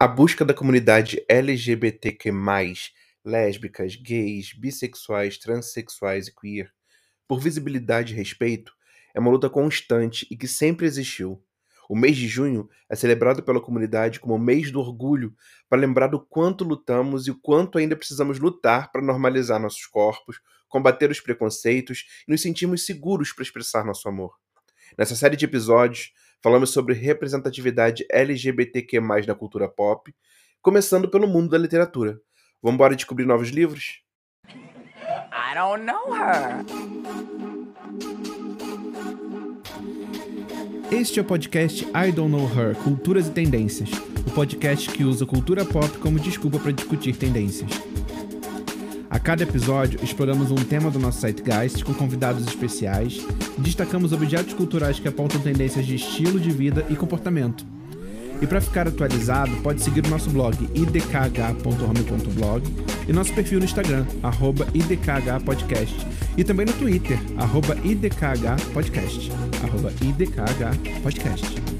A busca da comunidade LGBTQ+, lésbicas, gays, bissexuais, transexuais e queer, por visibilidade e respeito, é uma luta constante e que sempre existiu. O mês de junho é celebrado pela comunidade como o mês do orgulho, para lembrar do quanto lutamos e o quanto ainda precisamos lutar para normalizar nossos corpos, combater os preconceitos e nos sentirmos seguros para expressar nosso amor. Nessa série de episódios, falamos sobre representatividade LGBTQ+, na cultura pop, começando pelo mundo da literatura. Vamos embora descobrir novos livros? I don't know her. Este é o podcast I Don't Know Her Culturas e Tendências o podcast que usa cultura pop como desculpa para discutir tendências. A cada episódio, exploramos um tema do nosso site Geist com convidados especiais destacamos objetos culturais que apontam tendências de estilo de vida e comportamento. E para ficar atualizado, pode seguir o nosso blog idkh.home.blog e nosso perfil no Instagram, idkhpodcast, e também no Twitter, idkhpodcast, idkhpodcast.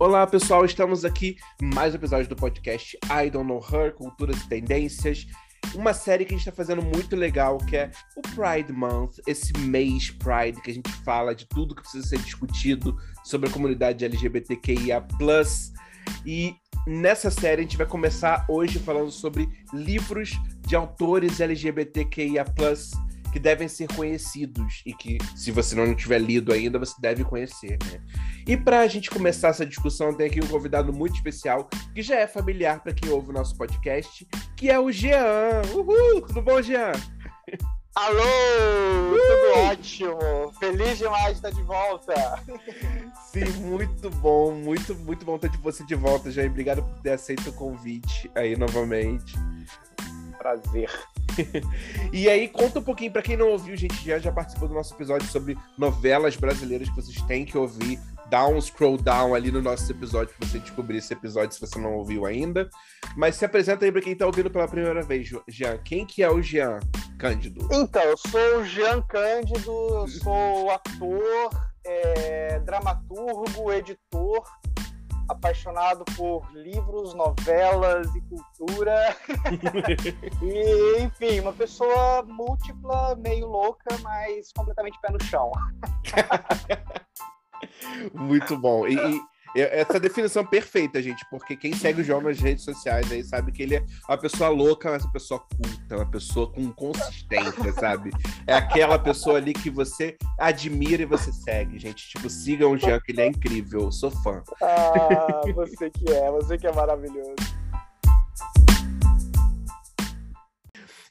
Olá pessoal, estamos aqui mais um episódio do podcast I Don't Know Her, Culturas e Tendências. Uma série que a gente está fazendo muito legal, que é o Pride Month, esse mês Pride, que a gente fala de tudo que precisa ser discutido sobre a comunidade LGBTQIA. E nessa série a gente vai começar hoje falando sobre livros de autores LGBTQIA que devem ser conhecidos e que, se você não tiver lido ainda, você deve conhecer, né? E para a gente começar essa discussão, tem aqui um convidado muito especial, que já é familiar para quem ouve o nosso podcast, que é o Jean. Uhul! Tudo bom, Jean? Alô! Uh! Tudo ótimo! Feliz demais de estar de volta! Sim, muito bom, muito, muito bom ter você de volta, Jean. Obrigado por ter aceito o convite aí novamente. Prazer. e aí, conta um pouquinho, para quem não ouviu, gente já, já participou do nosso episódio sobre novelas brasileiras que vocês têm que ouvir. Dá um scroll down ali no nosso episódio para você descobrir esse episódio se você não ouviu ainda. Mas se apresenta aí para quem tá ouvindo pela primeira vez, Jean. Quem que é o Jean Cândido? Então, eu sou o Jean Cândido, sou ator, é, dramaturgo, editor, apaixonado por livros, novelas e cultura. e, enfim, uma pessoa múltipla, meio louca, mas completamente pé no chão. Muito bom. E, e, essa definição perfeita, gente, porque quem segue o João nas redes sociais aí sabe que ele é uma pessoa louca, mas uma pessoa culta, uma pessoa com consistência, sabe? É aquela pessoa ali que você admira e você segue, gente. Tipo, sigam o Jean, que ele é incrível, eu sou fã. Ah, você que é, você que é maravilhoso.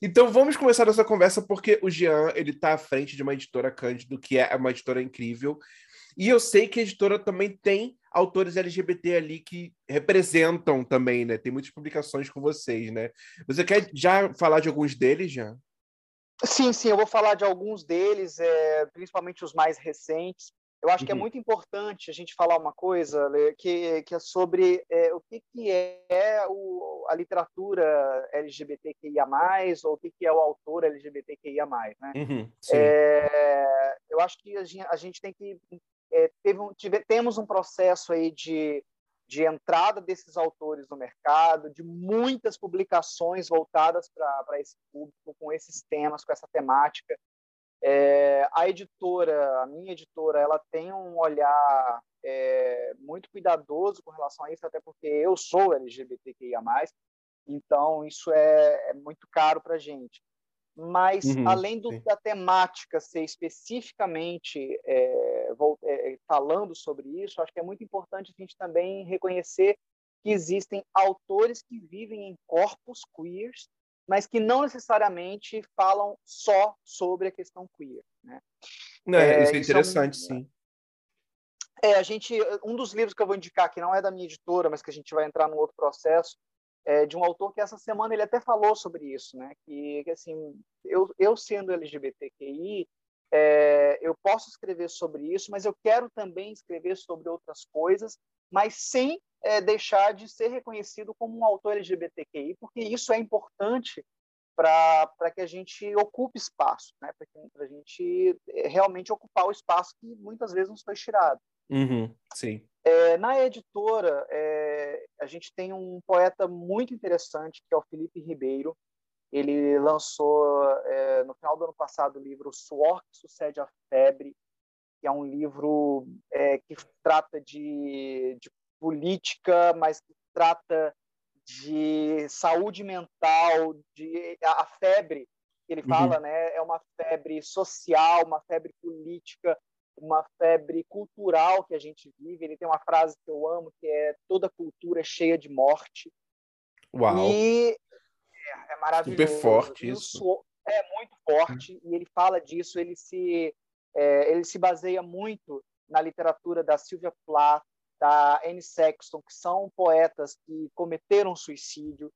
Então vamos começar nossa conversa porque o Jean ele está à frente de uma editora Cândido que é uma editora incrível e eu sei que a editora também tem autores LGBT ali que representam também, né? Tem muitas publicações com vocês, né? Você quer já falar de alguns deles, já? Sim, sim, eu vou falar de alguns deles, é, principalmente os mais recentes. Eu acho uhum. que é uhum. muito importante a gente falar uma coisa que, que é sobre é, o que, que é o, a literatura LGBTQIA+, ou o que, que é o autor LGBTQIA+. Né? Uhum, é, eu acho que a gente, a gente tem que é, um, tive, temos um processo aí de, de entrada desses autores no mercado, de muitas publicações voltadas para esse público, com esses temas, com essa temática. É, a editora, a minha editora, ela tem um olhar é, muito cuidadoso com relação a isso, até porque eu sou LGBTQIA+, então isso é, é muito caro para a gente mas uhum, além do, da temática ser especificamente é, é, falando sobre isso, acho que é muito importante a gente também reconhecer que existem autores que vivem em corpos queers, mas que não necessariamente falam só sobre a questão queer. Né? Não, é, isso é interessante, isso é um, sim. É, a gente, um dos livros que eu vou indicar, que não é da minha editora, mas que a gente vai entrar no outro processo, é, de um autor que essa semana ele até falou sobre isso, né? Que, que assim, eu, eu sendo LGBTQI, é, eu posso escrever sobre isso, mas eu quero também escrever sobre outras coisas, mas sem é, deixar de ser reconhecido como um autor LGBTQI, porque isso é importante para que a gente ocupe espaço, né? para a gente eh, realmente ocupar o espaço que muitas vezes nos foi tirado. Uhum, sim. É, na editora, é, a gente tem um poeta muito interessante, que é o Felipe Ribeiro. Ele lançou, é, no final do ano passado, o livro Suor que Sucede a Febre, que é um livro é, que trata de, de política, mas que trata de saúde mental, de a febre que ele fala, uhum. né, é uma febre social, uma febre política, uma febre cultural que a gente vive. Ele tem uma frase que eu amo, que é toda cultura é cheia de morte. Uau. E é, é maravilhoso. Super forte isso. É muito forte e ele fala disso, ele se é, ele se baseia muito na literatura da Sylvia Plath, da Anne Sexton, que são poetas que cometeram suicídio.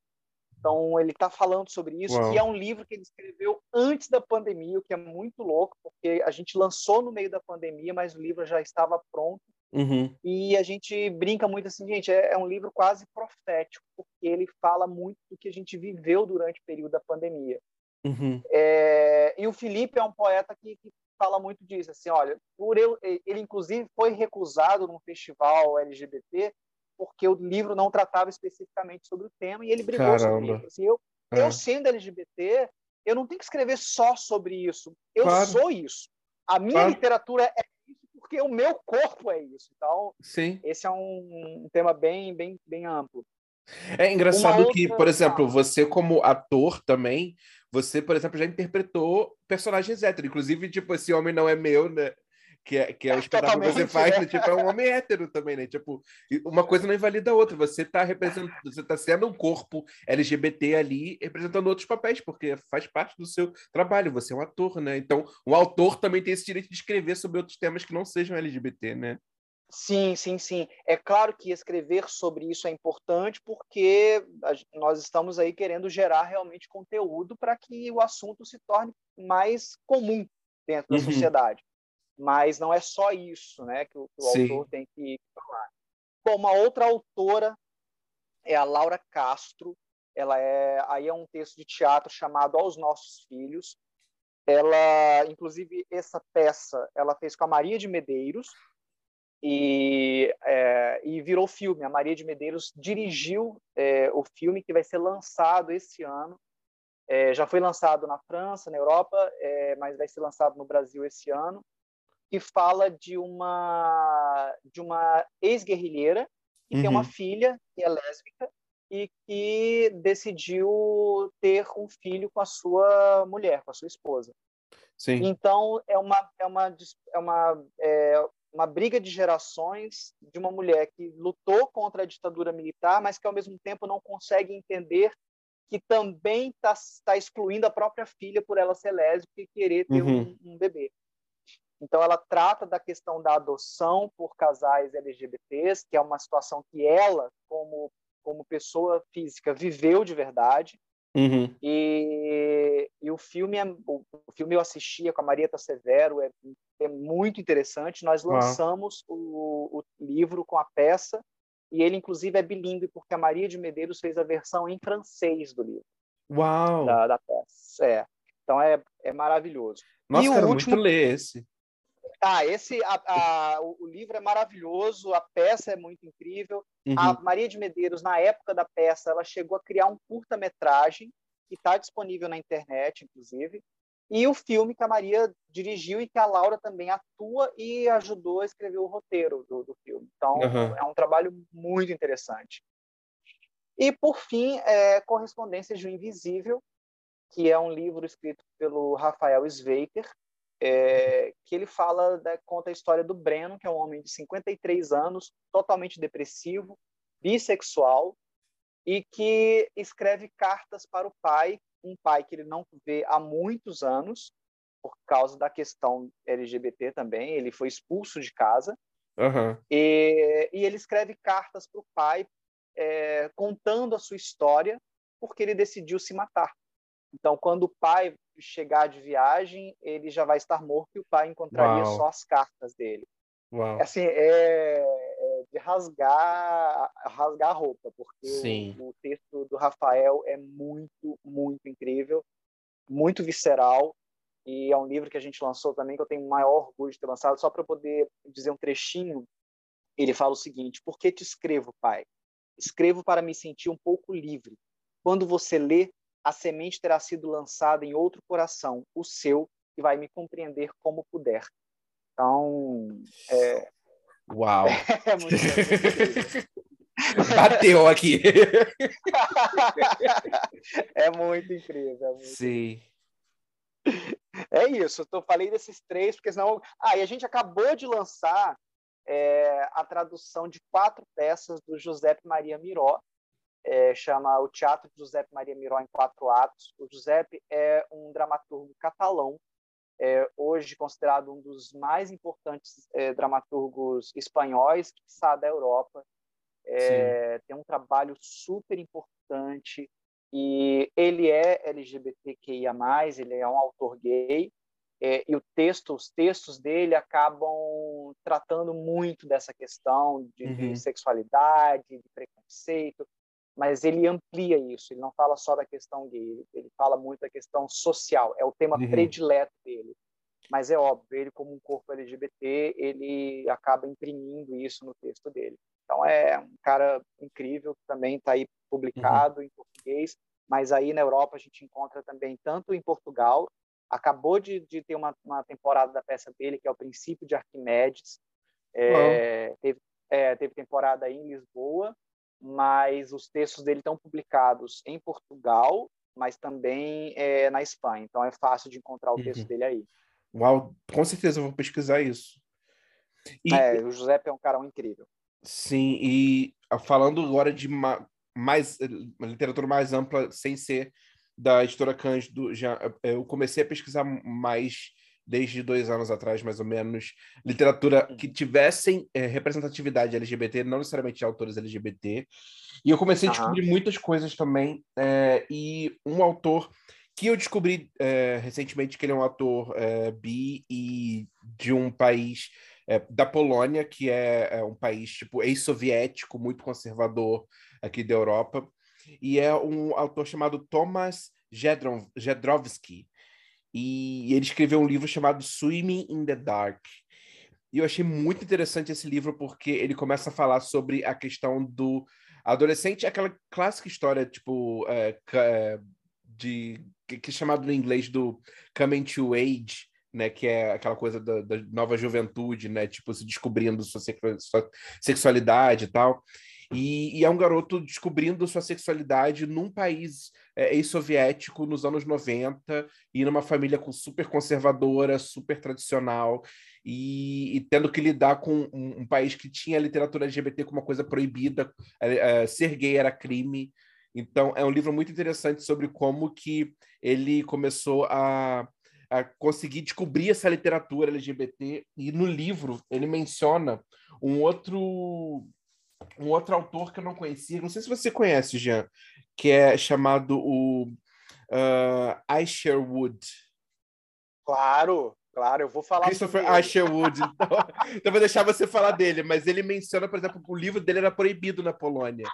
Então, ele está falando sobre isso, Uau. que é um livro que ele escreveu antes da pandemia, o que é muito louco, porque a gente lançou no meio da pandemia, mas o livro já estava pronto. Uhum. E a gente brinca muito assim, gente, é, é, um livro quase profético, porque ele fala muito do que a gente viveu durante o período da pandemia. Uhum. É, e o Felipe é um poeta que, que fala muito disso, assim, olha, por ele, ele inclusive foi recusado num festival LGBT porque o livro não tratava especificamente sobre o tema e ele brigou Caramba. sobre isso. Assim, eu, é. eu sendo LGBT, eu não tenho que escrever só sobre isso. Eu claro. sou isso. A minha claro. literatura é isso porque o meu corpo é isso. Então, Sim. esse é um, um tema bem, bem, bem amplo. É engraçado que, por exemplo, você como ator também, você, por exemplo, já interpretou personagens héteros. Inclusive, tipo, esse homem não é meu, né? Que é, que é o espetáculo que você faz, né? tipo, é um homem hétero também, né? Tipo, uma coisa não invalida a outra. Você tá representando, você tá sendo um corpo LGBT ali, representando outros papéis, porque faz parte do seu trabalho. Você é um ator, né? Então, o autor também tem esse direito de escrever sobre outros temas que não sejam LGBT, né? Sim, sim, sim. É claro que escrever sobre isso é importante porque nós estamos aí querendo gerar realmente conteúdo para que o assunto se torne mais comum dentro da uhum. sociedade. Mas não é só isso né, que o, que o autor tem que falar. Bom, uma outra autora é a Laura Castro. Ela é aí é um texto de teatro chamado Aos Nossos Filhos. Ela, inclusive, essa peça ela fez com a Maria de Medeiros, e, é, e virou filme. A Maria de Medeiros dirigiu é, o filme que vai ser lançado esse ano. É, já foi lançado na França, na Europa, é, mas vai ser lançado no Brasil esse ano. E fala de uma de uma ex-guerrilheira que uhum. tem uma uhum. filha que é lésbica e que decidiu ter um filho com a sua mulher, com a sua esposa. Sim. Então é uma é uma é uma é, uma briga de gerações de uma mulher que lutou contra a ditadura militar, mas que ao mesmo tempo não consegue entender que também está tá excluindo a própria filha por ela ser lésbica e querer ter uhum. um, um, bebê. Então ela trata da questão da adoção por casais LGBTs, que é uma situação que ela, como como pessoa física, viveu de verdade. Uhum. E, e, o filme é, o, o, filme eu assistia com a Marieta Severo é, é muito interessante. Nós lançamos o, o, livro com a peça e ele inclusive é bilíngue porque a Maria de Medeiros fez a versão em francês do livro. Uau! Da, da peça. É. Então é, é maravilhoso. Nossa, e quero último... muito ler esse. Ah, esse, a, a, o livro é maravilhoso, a peça é muito incrível. Uhum. A Maria de Medeiros, na época da peça, ela chegou a criar um curta-metragem que está disponível na internet, inclusive. E o filme que a Maria dirigiu e que a Laura também atua e ajudou a escrever o roteiro do, do filme. Então, uhum. é um trabalho muito interessante. E, por fim, é Correspondências de um Invisível, que é um livro escrito pelo Rafael Sveiter, é, que ele fala, né, conta a história do Breno, que é um homem de 53 anos, totalmente depressivo, bissexual, e que escreve cartas para o pai, um pai que ele não vê há muitos anos, por causa da questão LGBT também, ele foi expulso de casa, uhum. e, e, ele escreve cartas para o pai, é, contando a sua história, porque ele decidiu se matar. Então, quando o pai chegar de viagem, ele já vai estar morto e o pai encontraria Uau. só as cartas dele. Uau. Assim, é, é de rasgar, rasgar a roupa, porque o, o, texto do Rafael é muito, muito incrível. muito visceral e é um livro que a gente lançou também que eu tenho o maior orgulho de ter lançado só para poder dizer um trechinho. Ele fala o seguinte: Por que te escrevo, pai? Escrevo para me sentir um pouco livre. Quando você lê, a semente terá sido lançada em outro coração, o seu, e vai me compreender como puder. Então, é... Uau! é muito Bateu aqui. é muito incrível. É muito Sim. É isso. Eu falei desses três, porque senão. Ah, e a gente acabou de lançar é, a tradução de quatro peças do Giuseppe Maria Miró. É, chama O Teatro de Giuseppe Maria Miró em Quatro Atos. O Giuseppe é um dramaturgo catalão, é, hoje considerado um dos mais importantes é, dramaturgos espanhóis, que está da Europa. É, tem um trabalho super importante e ele é LGBTQIA+, ele é um autor gay, é, e o texto, os textos dele acabam tratando muito dessa questão de, uhum. de, sexualidade, de preconceito, mas ele amplia isso, ele não fala só da questão gay, ele fala muito da questão social, é o tema uhum. predileto dele. Mas é óbvio, ele como um corpo LGBT, ele acaba imprimindo isso no texto dele. Então é um cara incrível que também está aí publicado uhum. em português, mas aí na Europa a gente encontra também tanto em Portugal, acabou de, de ter uma, uma temporada da peça dele que é o Princípio de Arquimedes, é, teve, é, teve temporada aí em Lisboa, mas os textos dele estão publicados em Portugal, mas também é, na Espanha. Então é fácil de encontrar o texto uhum. dele aí. Uau, com certeza eu vou pesquisar isso. E... É, o Giuseppe é um cara incrível. Sim, e ah, falando agora de ma mais uma literatura mais ampla, sem ser da editora Cândido, já eu comecei a pesquisar mais desde dois anos atrás, mais ou menos, literatura que tivessem é, representatividade LGBT, não necessariamente de autores LGBT. E eu comecei a descobrir muitas coisas também. É, e um autor que eu descobri é, recentemente que ele é um ator bi e de um país é, da Polônia, que é, é um país tipo ex-soviético, muito conservador aqui da Europa, e é um autor chamado Thomas Jedrowski. E ele escreveu um livro chamado Swimming in the Dark. E eu achei muito interessante esse livro porque ele começa a falar sobre a questão do adolescente, aquela clássica história, tipo, é, é de que é chamado no inglês do coming to age, né, que é aquela coisa da, da, nova juventude, né, tipo, se descobrindo sua, sua sexualidade e tal. E, e, é um garoto descobrindo sua sexualidade num país é, ex-soviético nos anos 90 e numa família com, super conservadora, super tradicional e, e tendo que lidar com um, um, país que tinha a literatura LGBT como uma coisa proibida, é, é, ser gay era crime. Então é um livro muito interessante sobre como que ele começou a a conseguir descobrir essa literatura LGBT e no livro ele menciona um outro um outro autor que eu não conhecia, não sei se você conhece, Jean, que é chamado o uh, Isherwood. Claro, claro, eu vou falar. Christopher Isherwood. Então, então vou deixar você falar dele, mas ele menciona, por exemplo, que o livro dele era proibido na Polônia.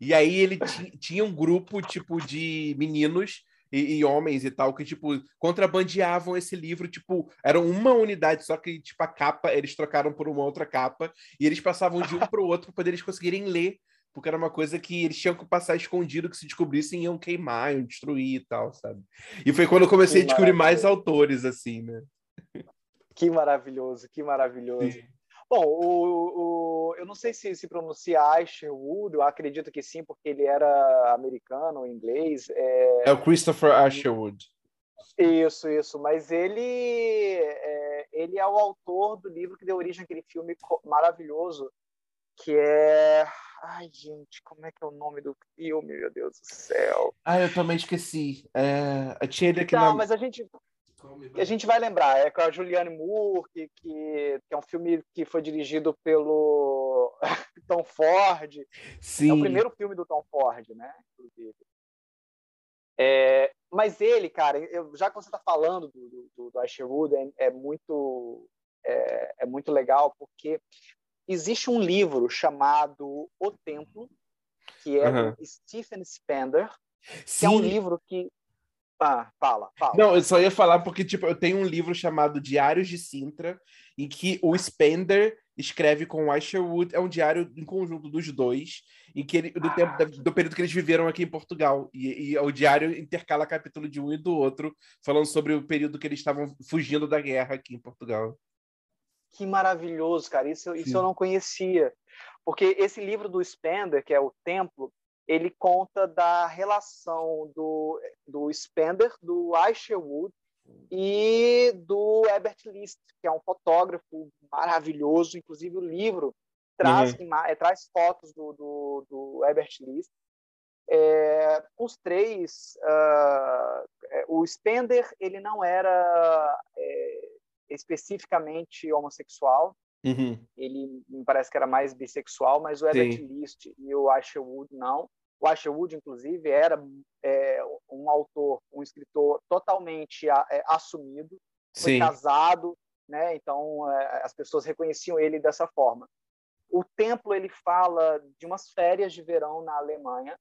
E aí ele tinha um grupo tipo de meninos e, e, homens e tal, que, tipo, contrabandeavam esse livro, tipo, eram uma unidade, só que, tipo, a capa, eles trocaram por uma outra capa, e eles passavam de um para o outro para poder eles conseguirem ler, porque era uma coisa que eles tinham que passar escondido, que se descobrissem iam queimar, iam destruir e tal, sabe? E foi quando eu comecei que a descobrir mais autores, assim, né? Que maravilhoso, que maravilhoso. Sim. Bom, o, o, eu não sei se se pronuncia Asherwood, eu acredito que sim, porque ele era americano ou inglês. É, é o Christopher Asherwood. Isso, isso. Mas ele é, ele é o autor do livro que deu origem àquele filme maravilhoso, que é. Ai, gente, como é que é o nome do filme, meu Deus do céu? Ah, eu também esqueci. É... Eu tinha ele aqui Não, na... mas a gente a gente vai lembrar, é com a Julianne Moore, que, que, que, é um filme que foi dirigido pelo Tom Ford. Sim. É o primeiro filme do Tom Ford, né? Inclusive. É, mas ele, cara, eu, já que você está falando do, do, do Asherwood, é, é, muito, é, é, muito legal, porque existe um livro chamado O Templo, que é uhum. do Stephen Spender, que é um livro que Ah, fala, fala. Não, eu só ia falar porque, tipo, eu tenho um livro chamado Diários de Sintra, em que o Spender escreve com o Isherwood, é um diário em conjunto dos dois, em que ele, do, tempo, do período que eles viveram aqui em Portugal. E, e, o diário intercala capítulo de um e do outro, falando sobre o período que eles estavam fugindo da guerra aqui em Portugal. Que maravilhoso, cara. Isso, isso eu não conhecia. Porque esse livro do Spender, que é o Templo, ele conta da relação do, do Spender, do Isherwood e do Herbert List, que é um fotógrafo maravilhoso. Inclusive, o livro traz, uhum. é, traz fotos do, do, do Herbert List. É, os três, uh, o Spender ele não era é, especificamente homossexual, uhum. ele me parece que era mais bissexual, mas o Herbert Sim. List e o Asherwood não. O Asherwood, inclusive, era é, um autor, um escritor totalmente é, assumido, foi Sim. casado, né? Então é, as pessoas reconheciam ele dessa forma. O templo ele fala de umas férias de verão na Alemanha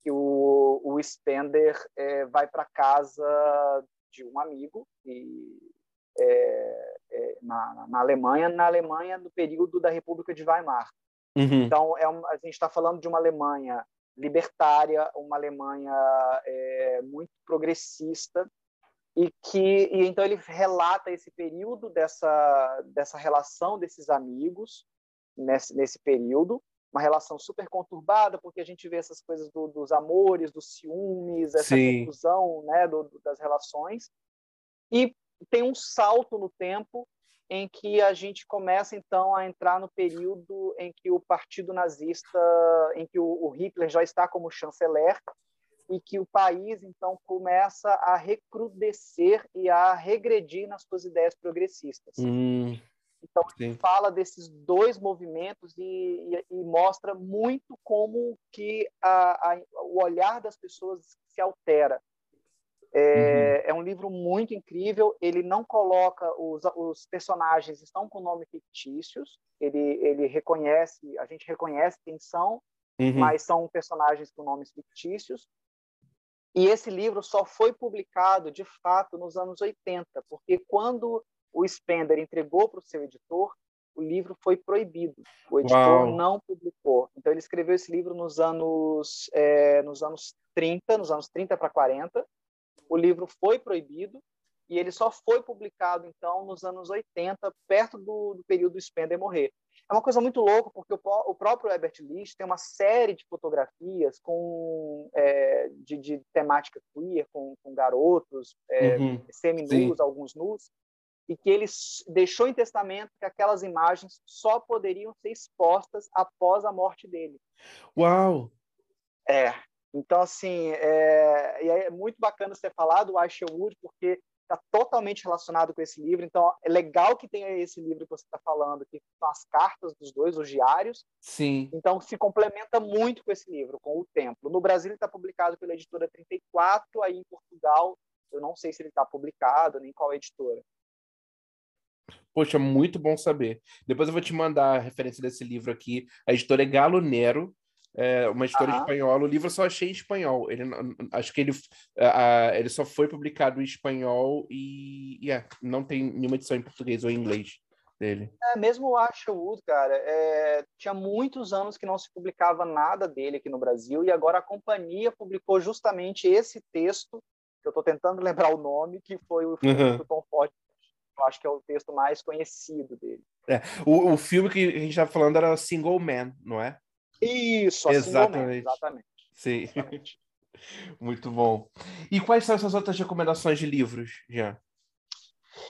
que o, o Spender é, vai para casa de um amigo e é, é, na, na, Alemanha, na Alemanha no período da República de Weimar. Uhum. Então, é um, a gente está falando de uma Alemanha libertária, uma Alemanha é, muito progressista, e que e então ele relata esse período dessa dessa relação desses amigos nesse, nesse período uma relação super conturbada porque a gente vê essas coisas do, dos amores dos ciúmes essa Sim. confusão né do, das relações e tem um salto no tempo em que a gente começa então a entrar no período em que o partido nazista, em que o, Hitler já está como chanceler e que o país então começa a recrudescer e a regredir nas suas ideias progressistas. Hum, então fala desses dois movimentos e, e, e, mostra muito como que a, a, o olhar das pessoas se altera é, uhum. é, um livro muito incrível. Ele não coloca os, os personagens estão com nome fictícios. Ele ele reconhece, a gente reconhece quem são, uhum. mas são personagens com nomes fictícios. E esse livro só foi publicado de fato nos anos 80, porque quando o Spender entregou para o seu editor, o livro foi proibido. O editor Uau. não publicou. Então ele escreveu esse livro nos anos é, nos anos 30, nos anos 30 para 40 o livro foi proibido e ele só foi publicado, então, nos anos 80, perto do, do período do Spender morrer. É uma coisa muito louca, porque o, o próprio Herbert List tem uma série de fotografias com, é, de, de, temática queer, com, com garotos, é, uhum, semi-nus, alguns nus, e que ele deixou em testamento que aquelas imagens só poderiam ser expostas após a morte dele. Uau! É, então, assim, é, é muito bacana você falar do Wood, porque está totalmente relacionado com esse livro. Então, é legal que tenha esse livro que você está falando, que são as cartas dos dois, os diários. Sim. Então, se complementa muito com esse livro, com o Templo. No Brasil, ele está publicado pela editora 34, aí em Portugal, eu não sei se ele está publicado, nem qual editora. Poxa, muito bom saber. Depois eu vou te mandar a referência desse livro aqui. A editora é Galo Nero é, uma história uhum. espanhola. O livro eu só achei em espanhol. Ele, acho que ele, ele só foi publicado em espanhol e yeah, não tem nenhuma edição em português ou em inglês dele. É, mesmo o Asherwood, cara, é, tinha muitos anos que não se publicava nada dele aqui no Brasil e agora a companhia publicou justamente esse texto, que eu estou tentando lembrar o nome, que foi o filme uhum. do Tom Ford. Eu acho que é o texto mais conhecido dele. É, o, o filme que a gente estava falando era Single Man, não é? Isso, assim exatamente. exatamente. Sim. Exatamente. Muito bom. E quais são essas outras recomendações de livros, Jean?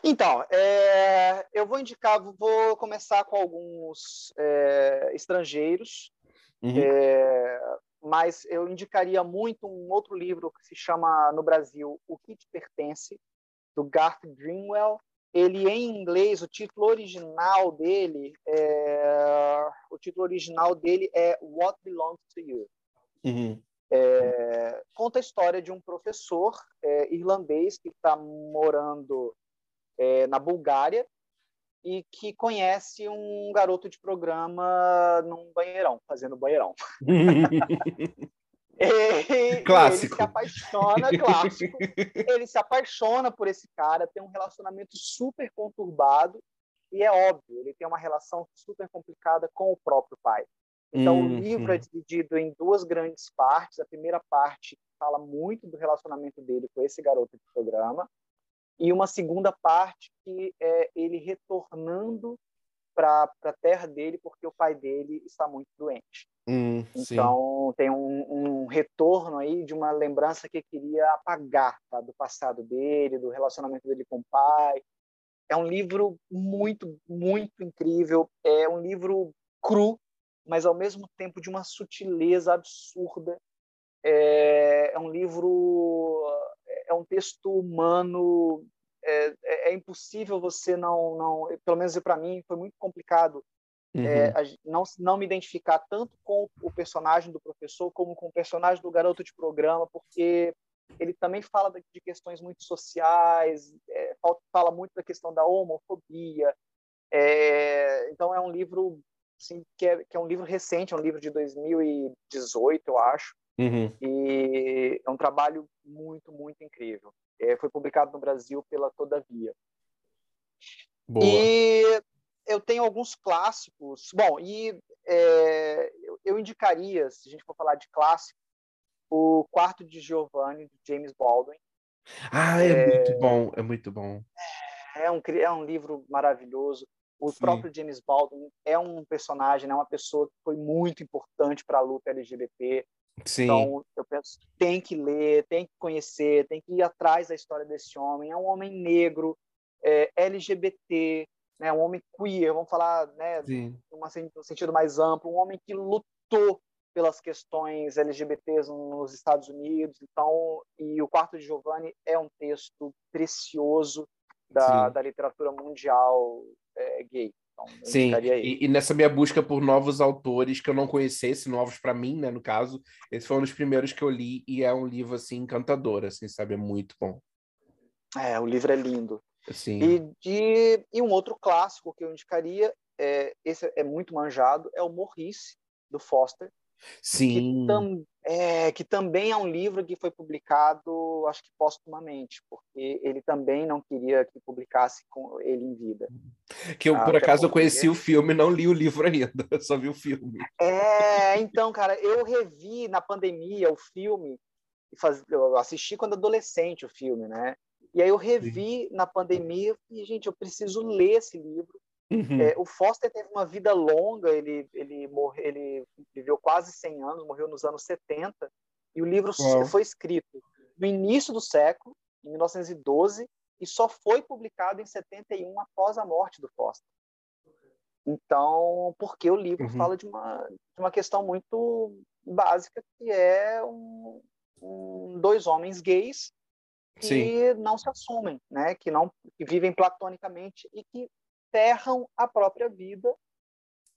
Então, é, eu vou indicar, vou começar com alguns é, estrangeiros, uhum. é, mas eu indicaria muito um outro livro que se chama no Brasil O que te pertence, do Garth Greenwell, ele em inglês, o título original dele é, o título original dele é What Belongs to You. Uhum. É, conta a história de um professor é, irlandês que está morando é, na Bulgária e que conhece um garoto de programa num banheirão, fazendo banheirão. E, clássico. Ele se apaixona, clássico. Ele se apaixona por esse cara, tem um relacionamento super conturbado e é óbvio, ele tem uma relação super complicada com o próprio pai. Então, uhum. o livro é dividido em duas grandes partes. A primeira parte fala muito do relacionamento dele com esse garoto de programa, e uma segunda parte que é ele retornando para a terra dele porque o pai dele está muito doente. Hum, então sim. tem um, um, retorno aí de uma lembrança que queria apagar tá? do passado dele, do relacionamento dele com o pai. É um livro muito, muito incrível. É um livro cru, mas ao mesmo tempo de uma sutileza absurda. É, é um livro, é um texto humano. É, é, é impossível você não, não, pelo menos para mim foi muito complicado uhum. É, não, não me identificar tanto com o personagem do professor como com o personagem do garoto de programa, porque ele também fala de questões muito sociais, é, fala muito da questão da homofobia. É, então é um livro assim, que, é, que é um livro recente, é um livro de 2018, eu acho. Uhum. E é um trabalho muito, muito incrível. É, foi publicado no Brasil pela Todavia. Boa. E eu tenho alguns clássicos. Bom, e é, eu, indicaria, se a gente for falar de clássico, o Quarto de Giovanni, de James Baldwin. Ah, é, é, muito bom, é muito bom. É um, é um livro maravilhoso. O Sim. próprio James Baldwin é um personagem, é né, uma pessoa que foi muito importante para a luta LGBT. Sim. Então, eu penso, tem que ler, tem que conhecer, tem que ir atrás da história desse homem. É um homem negro, é, LGBT, né, um homem queer, vamos falar né, no sentido mais amplo, um homem que lutou pelas questões LGBTs nos Estados Unidos. Então, e o Quarto de Giovanni é um texto precioso da, da literatura mundial é, gay. Então, Sim, e, e, nessa minha busca por novos autores que eu não conhecesse, novos para mim, né, no caso, esse foi um dos primeiros que eu li e é um livro assim encantador, assim, sabe, é muito bom. É, o livro é lindo. Sim. E, de, e um outro clássico que eu indicaria, é, esse é muito manjado, é o Morrice, do Foster. Sim. Que, tam, é, que também é um livro que foi publicado, acho que póstumamente, porque ele também não queria que publicasse com ele em vida. Que eu, ah, por acaso, eu conheci o filme não li o livro ainda, só vi o filme. É, então, cara, eu revi na pandemia o filme, eu assisti quando adolescente o filme, né? E aí eu revi Sim. na pandemia e, gente, eu preciso ler esse livro. Uhum. É, o Foster teve uma vida longa, ele, ele, morre, ele viveu quase 100 anos, morreu nos anos 70, e o livro Uau. foi escrito no início do século, em 1912, e só foi publicado em 71 após a morte do Foster. Então, porque o livro uhum. fala de uma, de uma questão muito básica, que é um, um, dois homens gays que Sim. não se assumem, né? que não que vivem platonicamente e que ferram a própria vida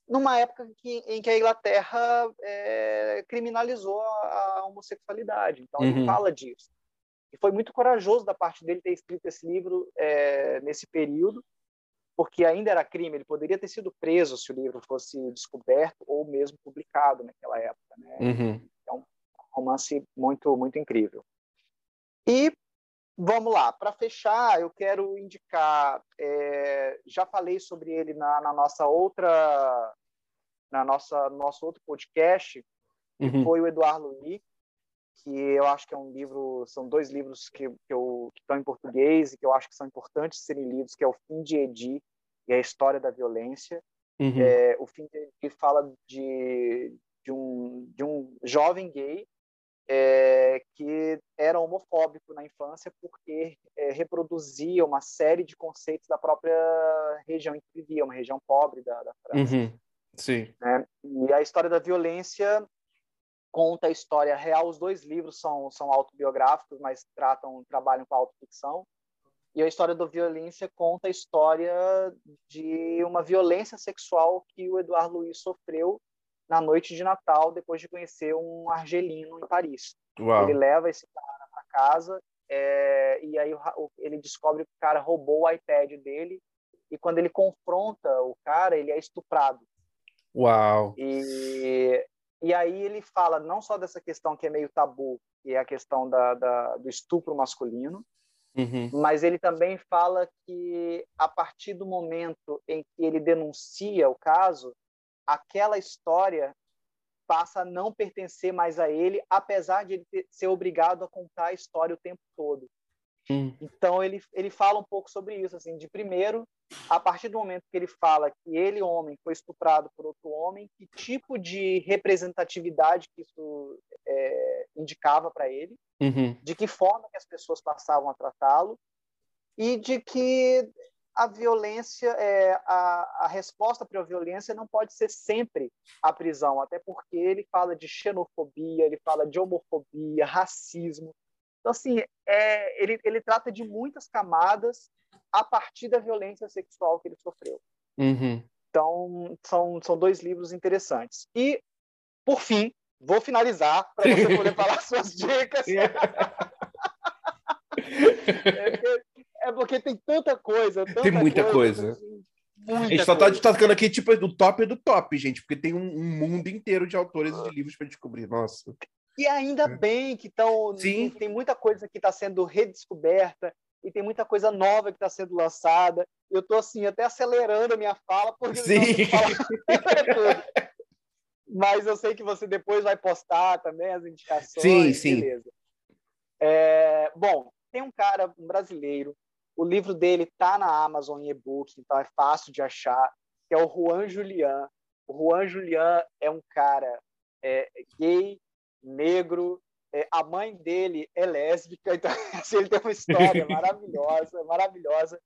numa época que, em que a Inglaterra é, criminalizou a, a, homossexualidade. Então, uhum. ele fala disso. E foi muito corajoso da parte dele ter escrito esse livro é, nesse período, porque ainda era crime. Ele poderia ter sido preso se o livro fosse descoberto ou mesmo publicado naquela época. Né? Uhum. É um romance muito, muito incrível. E Vamos lá, para fechar, eu quero indicar. É, já falei sobre ele na, na, nossa outra, na nossa nosso outro podcast, que uhum. foi o Eduardo Luiz, que eu acho que é um livro, são dois livros que, que, eu, que estão em português e que eu acho que são importantes serem lidos, que é o Fim de Edi e a História da Violência. Uhum. É, o Fim de Edi fala de, de, um, de um jovem gay é, que era homofóbico na infância porque é, reproduzia uma série de conceitos da própria região em que vivia, uma região pobre da, da França. Uhum. Sim. Né? E a história da violência conta a história real. Os dois livros são, são autobiográficos, mas tratam trabalham com a autoficção. E a história da violência conta a história de uma violência sexual que o Eduardo Luiz sofreu na noite de Natal, depois de conhecer um argelino em Paris. Uau. Ele leva esse cara para casa é, e aí ele descobre que o cara roubou o iPad dele e quando ele confronta o cara, ele é estuprado. Uau! E E aí ele fala não só dessa questão que é meio tabu, que é a questão da, da do estupro masculino, uhum. mas ele também fala que a partir do momento em que ele denuncia o caso, aquela história passa a não pertencer mais a ele, apesar de ele ter, ser obrigado a contar a história o tempo todo. Hum. Então ele, ele fala um pouco sobre isso, assim, de primeiro, a partir do momento que ele fala que ele, homem, foi estuprado por outro homem, que tipo de representatividade que isso é, indicava para ele, uhum. de que forma que as pessoas passavam a tratá-lo e de que a violência, é, a, a resposta para a violência não pode ser sempre a prisão, até porque ele fala de xenofobia, ele fala de homofobia, racismo. Então, assim, é, ele, ele trata de muitas camadas a partir da violência sexual que ele sofreu. Uhum. Então, são, são dois livros interessantes. E, por fim, vou finalizar para você poder falar suas dicas. é, porque, é porque tem tanta coisa. Tanta tem muita coisa. coisa. Assim, muita a gente só está destacando aqui, tipo, do top do top, gente, porque tem um, um mundo inteiro de autores e de livros para descobrir. Nossa. E ainda é. bem que estão. Tem muita coisa que está sendo redescoberta e tem muita coisa nova que está sendo lançada. Eu estou assim até acelerando a minha fala porque Sim. Mas eu sei que você depois vai postar também as indicações. Sim, sim. Beleza. É, bom, tem um cara, um brasileiro, o livro dele está na Amazon em e-book, então é fácil de achar, que é o Juan Julian. O Juan Julian é um cara é, gay, negro, é, a mãe dele é lésbica, então assim, ele tem uma história maravilhosa, maravilhosa.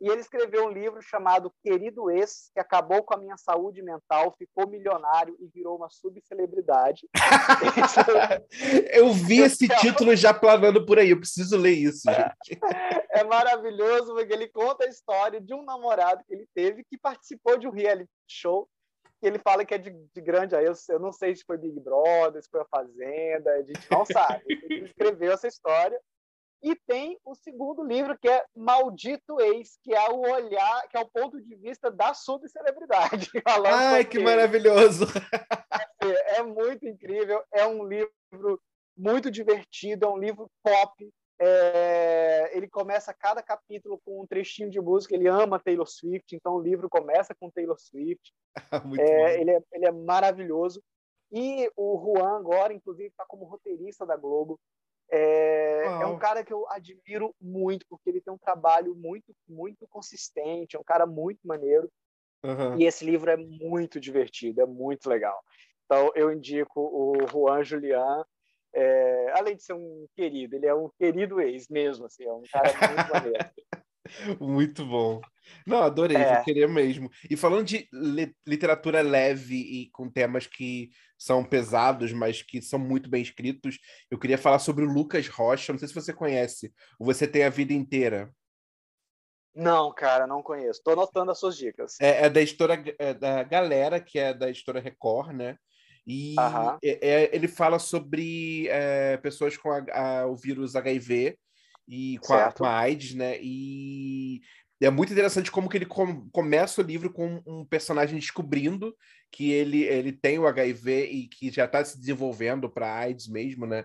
E ele escreveu um livro chamado Querido Ex, que acabou com a minha saúde mental, ficou milionário e virou uma subcelebridade. eu vi esse título já planando por aí, eu preciso ler isso, gente. É maravilhoso, porque ele conta a história de um namorado que ele teve que participou de um reality show que ele fala que é de, de grande. Aí eu, eu não sei se foi Big Brother, se foi a Fazenda, a gente não sabe. Ele escreveu essa história. E tem o segundo livro, que é Maldito Ex, que é o olhar, que é o ponto de vista da subcelebridade. Ai, que maravilhoso! É, é muito incrível, é um livro muito divertido, é um livro pop, é, ele começa cada capítulo com um trechinho de música. Ele ama Taylor Swift, então o livro começa com Taylor Swift. é, ele, é, ele é maravilhoso. E o Juan agora, inclusive, está como roteirista da Globo. É, é, um cara que eu admiro muito, porque ele tem um trabalho muito, muito consistente, é um cara muito maneiro. Uhum. E esse livro é muito divertido, é muito legal. Então, eu indico o Juan Julian é, além de ser um querido, ele é um querido ex mesmo, assim, é um cara muito maneiro. Muito bom. Não, adorei, é. queria mesmo. E falando de literatura leve e com temas que são pesados, mas que são muito bem escritos, eu queria falar sobre o Lucas Rocha. Não sei se você conhece. Você tem a vida inteira. Não, cara, não conheço. Estou anotando as suas dicas. É, é da história é da galera, que é da história Record, né? E é, é, ele fala sobre é, pessoas com a, a, o vírus HIV e com a, com a, AIDS, né? E é muito interessante como que ele com, começa o livro com um personagem descobrindo que ele, ele tem o HIV e que já está se desenvolvendo para AIDS mesmo, né?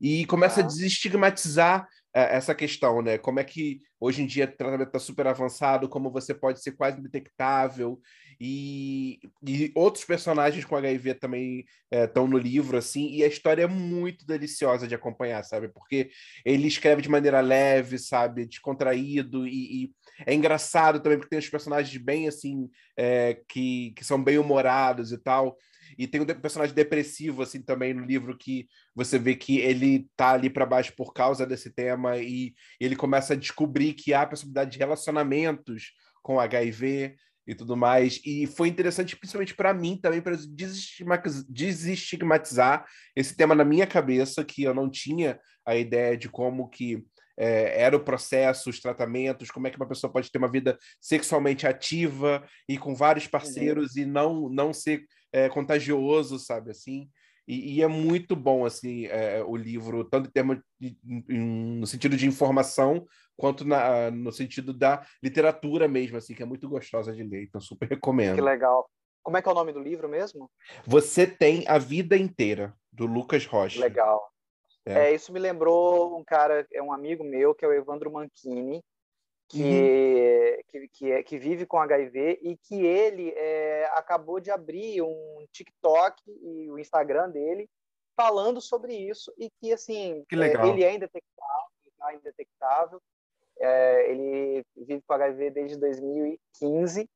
E começa ah. a desestigmatizar é, essa questão, né? Como é que hoje em dia o tratamento está super avançado, como você pode ser quase indetectável e, e outros personagens com HIV também estão é, no livro, assim, e a história é muito deliciosa de acompanhar, sabe? Porque ele escreve de maneira leve, sabe? Descontraído, e, e é engraçado também, porque tem os personagens bem, assim, é, que, que são bem humorados e tal. E tem um personagem depressivo, assim, também no livro, que você vê que ele tá ali para baixo por causa desse tema, e ele começa a descobrir que há possibilidade de relacionamentos com HIV e tudo mais. E foi interessante, principalmente para mim também, para desestigmatizar esse tema na minha cabeça, que eu não tinha a ideia de como que é, era o processo, os tratamentos, como é que uma pessoa pode ter uma vida sexualmente ativa e com vários parceiros uhum. e não, não ser é, contagioso, sabe assim? E, e, é muito bom assim é, o livro, tanto em termos de, em, no sentido de informação quanto na, no sentido da literatura mesmo, assim, que é muito gostosa de ler. Então super recomendo. Que legal. Como é que é o nome do livro mesmo? Você tem a vida inteira, do Lucas Rocha. Legal. É. é. isso me lembrou um cara, é um amigo meu, que é o Evandro Manchini, que, uhum. que, que, é, que, vive com HIV e que ele é, acabou de abrir um TikTok e o Instagram dele falando sobre isso e que, assim, que é, ele é indetectável, tá indetectável, é, ele vive com HIV desde 2015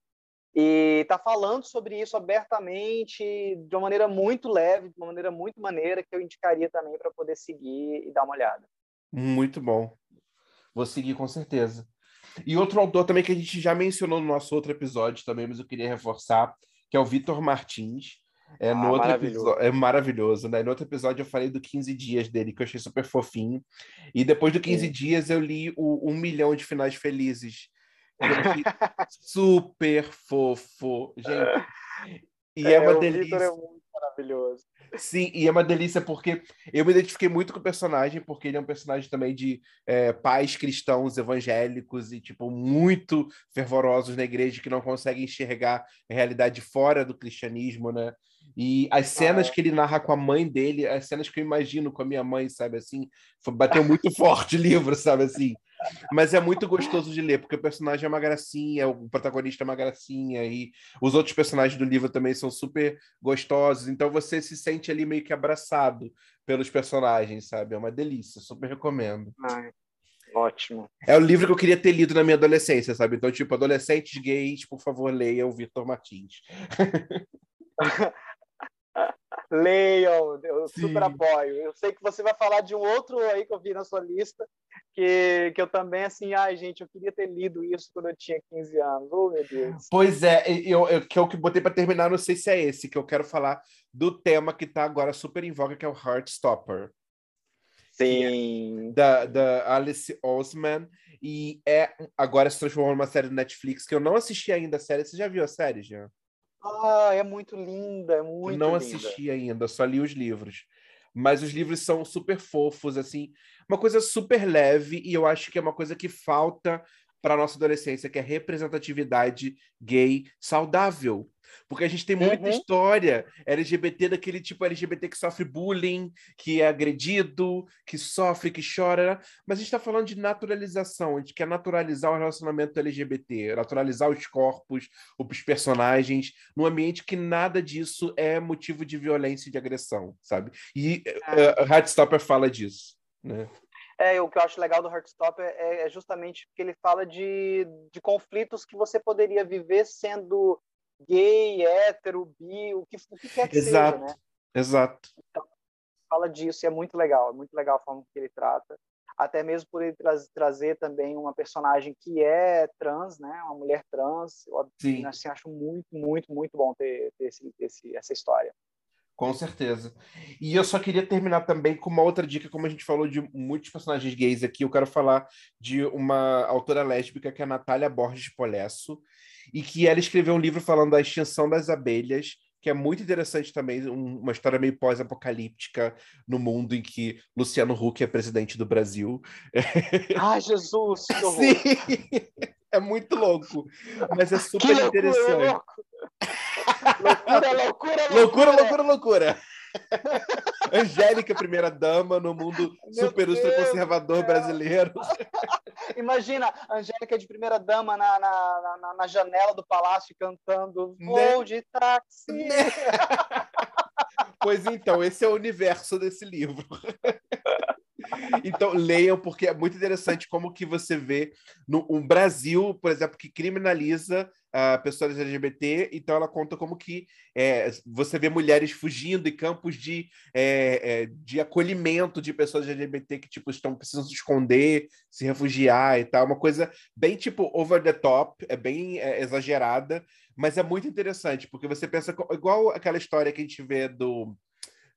e está falando sobre isso abertamente, de uma maneira muito leve, de uma maneira muito maneira, que eu indicaria também para poder seguir e dar uma olhada. Muito bom. Vou seguir com certeza. E outro autor também que a gente já mencionou no nosso outro episódio também, mas eu queria reforçar, que é o Vitor Martins. É, ah, no outro maravilhoso. Episódio, é maravilhoso, né? No outro episódio eu falei do 15 dias dele, que eu achei super fofinho. E depois do 15 Sim. dias eu li o Um Milhão de Finais Felizes, super fofo, gente. E é, é uma delícia. é muito maravilhoso. Sim, e é uma delícia porque eu me identifiquei muito com o personagem, porque ele é um personagem também de é, pais cristãos evangélicos e, tipo, muito fervorosos na igreja que não conseguem enxergar a realidade fora do cristianismo, né? E as cenas ah, que ele narra com a mãe dele, as cenas que eu imagino com a minha mãe, sabe assim, bateu muito forte o livro, sabe assim. Mas é muito gostoso de ler, porque o personagem é uma gracinha, o protagonista é uma gracinha, e os outros personagens do livro também são super gostosos, então você se sente ali meio que abraçado pelos personagens, sabe? É uma delícia, super recomendo. Ai, ótimo. É o livro que eu queria ter lido na minha adolescência, sabe? Então, tipo, adolescentes gays, por favor, leiam o Victor Martins. Leiam, eu Sim. super apoio. Eu sei que você vai falar de um outro aí que eu vi na sua lista, que, que eu também, assim, ai, gente, eu queria ter lido isso quando eu tinha 15 anos. Oh, meu Deus. Pois é, eu, eu, que é o que botei para terminar, não sei se é esse, que eu quero falar do tema que está agora super em voga, que é o Heartstopper. Sim. Da, da Alice Osman. E é agora se transformou numa série do Netflix que eu não assisti ainda a série. Você já viu a série, Jean? Ah, é muito linda, é muito Não linda. assisti ainda, só li os livros. Mas os livros são super fofos, assim, uma coisa super leve, e eu acho que é uma coisa que falta para nossa adolescência, que é representatividade gay saudável. Porque a gente tem muita uhum. história LGBT daquele tipo LGBT que sofre bullying, que é agredido, que sofre, que chora. Mas a gente está falando de naturalização, a gente quer naturalizar o relacionamento LGBT, naturalizar os corpos, os personagens, num ambiente que nada disso é motivo de violência e de agressão, sabe? E uh, Heartstopper fala disso, né? É, o que eu acho legal do Heartstopper é, é justamente que ele fala de, de conflitos que você poderia viver sendo gay, hétero, bi, o que, o que quer que Exato. seja, né? Exato. Então, fala disso e é muito legal, é muito legal a forma que ele trata. Até mesmo por ele tra trazer também uma personagem que é trans, né? Uma mulher trans. Eu Sim. Assim, acho muito, muito, muito bom ter, ter esse, esse, essa história. Com certeza. E eu só queria terminar também com uma outra dica, como a gente falou de muitos personagens gays aqui, eu quero falar de uma autora lésbica que é a Natália Borges Polesso, e que ela escreveu um livro falando da extinção das abelhas, que é muito interessante também, um, uma história meio pós-apocalíptica no mundo em que Luciano Huck é presidente do Brasil. Ai, Jesus! Sim! É muito louco, mas é super que interessante. Loucura, loucura, loucura! Loucura, loucura, loucura! Angélica, primeira dama no mundo Meu super ultra conservador brasileiro. Imagina, Angélica de primeira dama na, na, na, na janela do palácio cantando? Vou né? de táxi. Né? pois então, esse é o universo desse livro. Então, leiam, porque é muito interessante como que você vê no um Brasil, por exemplo, que criminaliza uh, pessoas LGBT, então ela conta como que é, você vê mulheres fugindo em campos de, é, é, de acolhimento de pessoas LGBT que tipo, estão precisando se esconder, se refugiar e tal. Uma coisa bem tipo over the top, é bem é, exagerada, mas é muito interessante, porque você pensa igual aquela história que a gente vê do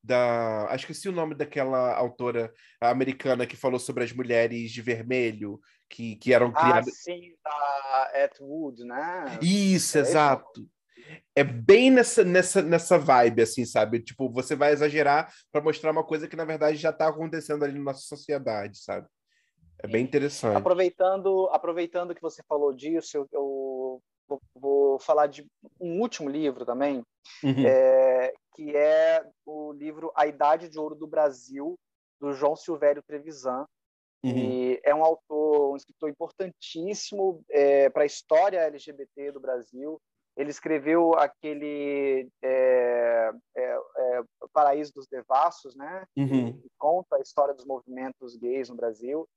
da. Acho que esqueci o nome daquela autora americana que falou sobre as mulheres de vermelho, que, que eram ah, criadas. Ah, sim, da Atwood, né? Isso, é exato. Isso? É bem nessa, nessa, nessa vibe, assim, sabe? Tipo, você vai exagerar para mostrar uma coisa que, na verdade, já está acontecendo ali na nossa sociedade, sabe? É bem interessante. Aproveitando, aproveitando que você falou disso, eu, eu vou, vou, falar de um último livro também, uhum. é, que é o livro A Idade de Ouro do Brasil, do João Silvério Trevisan. Uhum. E é um autor, um escritor importantíssimo é, para a história LGBT do Brasil. Ele escreveu aquele é, é, é, Paraíso dos Devassos, né? Uhum. Que conta a história dos movimentos gays no Brasil.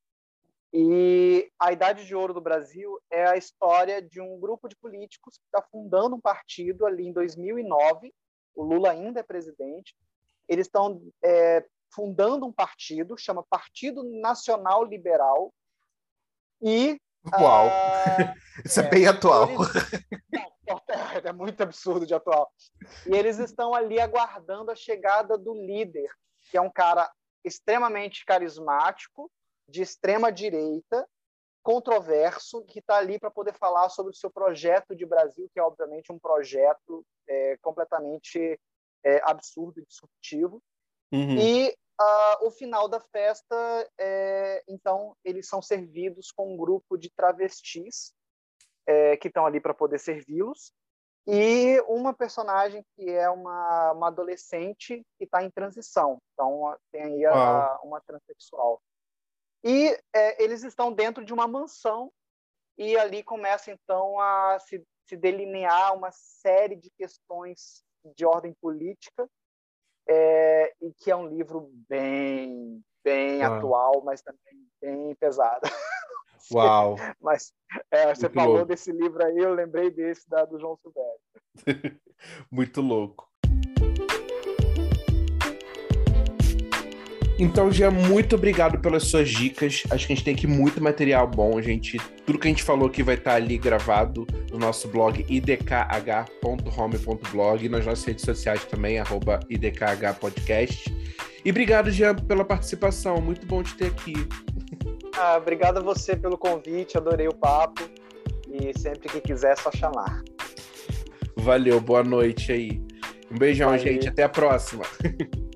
E a Idade de Ouro do Brasil é a história de um grupo de políticos que está fundando um partido ali em 2009. O Lula ainda é presidente. Eles estão é, fundando um partido, chama Partido Nacional Liberal. E. Uau! Uh, Isso é, é, bem atual. Eles, é muito absurdo de atual. E eles estão ali aguardando a chegada do líder, que é um cara extremamente carismático, de extrema direita, controverso, que está ali para poder falar sobre o seu projeto de Brasil, que é obviamente um projeto é, completamente é, absurdo e disruptivo. Uhum. E uh, o final da festa, é, então, eles são servidos com um grupo de travestis é, que estão ali para poder servi-los e uma personagem que é uma, uma adolescente que está em transição. Então, tem aí a, uma transexual. E é, eles estão dentro de uma mansão e ali começa então a se, se delinear uma série de questões de ordem política é, e que é um livro bem bem Uau. atual, mas também bem pesado. Uau! mas é, você falou louco. desse livro aí, eu lembrei desse da, do João Silvério. Muito louco. Então, Jean, muito obrigado pelas suas dicas. Acho que a gente tem aqui muito material bom, gente. Tudo que a gente falou aqui vai estar ali gravado no nosso blog idkh.home.blog, nas nossas redes sociais também, arroba idkhpodcast. E obrigado, Jean, pela participação. Muito bom te ter aqui. Ah, obrigado a você pelo convite, adorei o papo. E sempre que quiser, é só chamar. Valeu, boa noite aí. Um beijão, Valeu. gente. Até a próxima.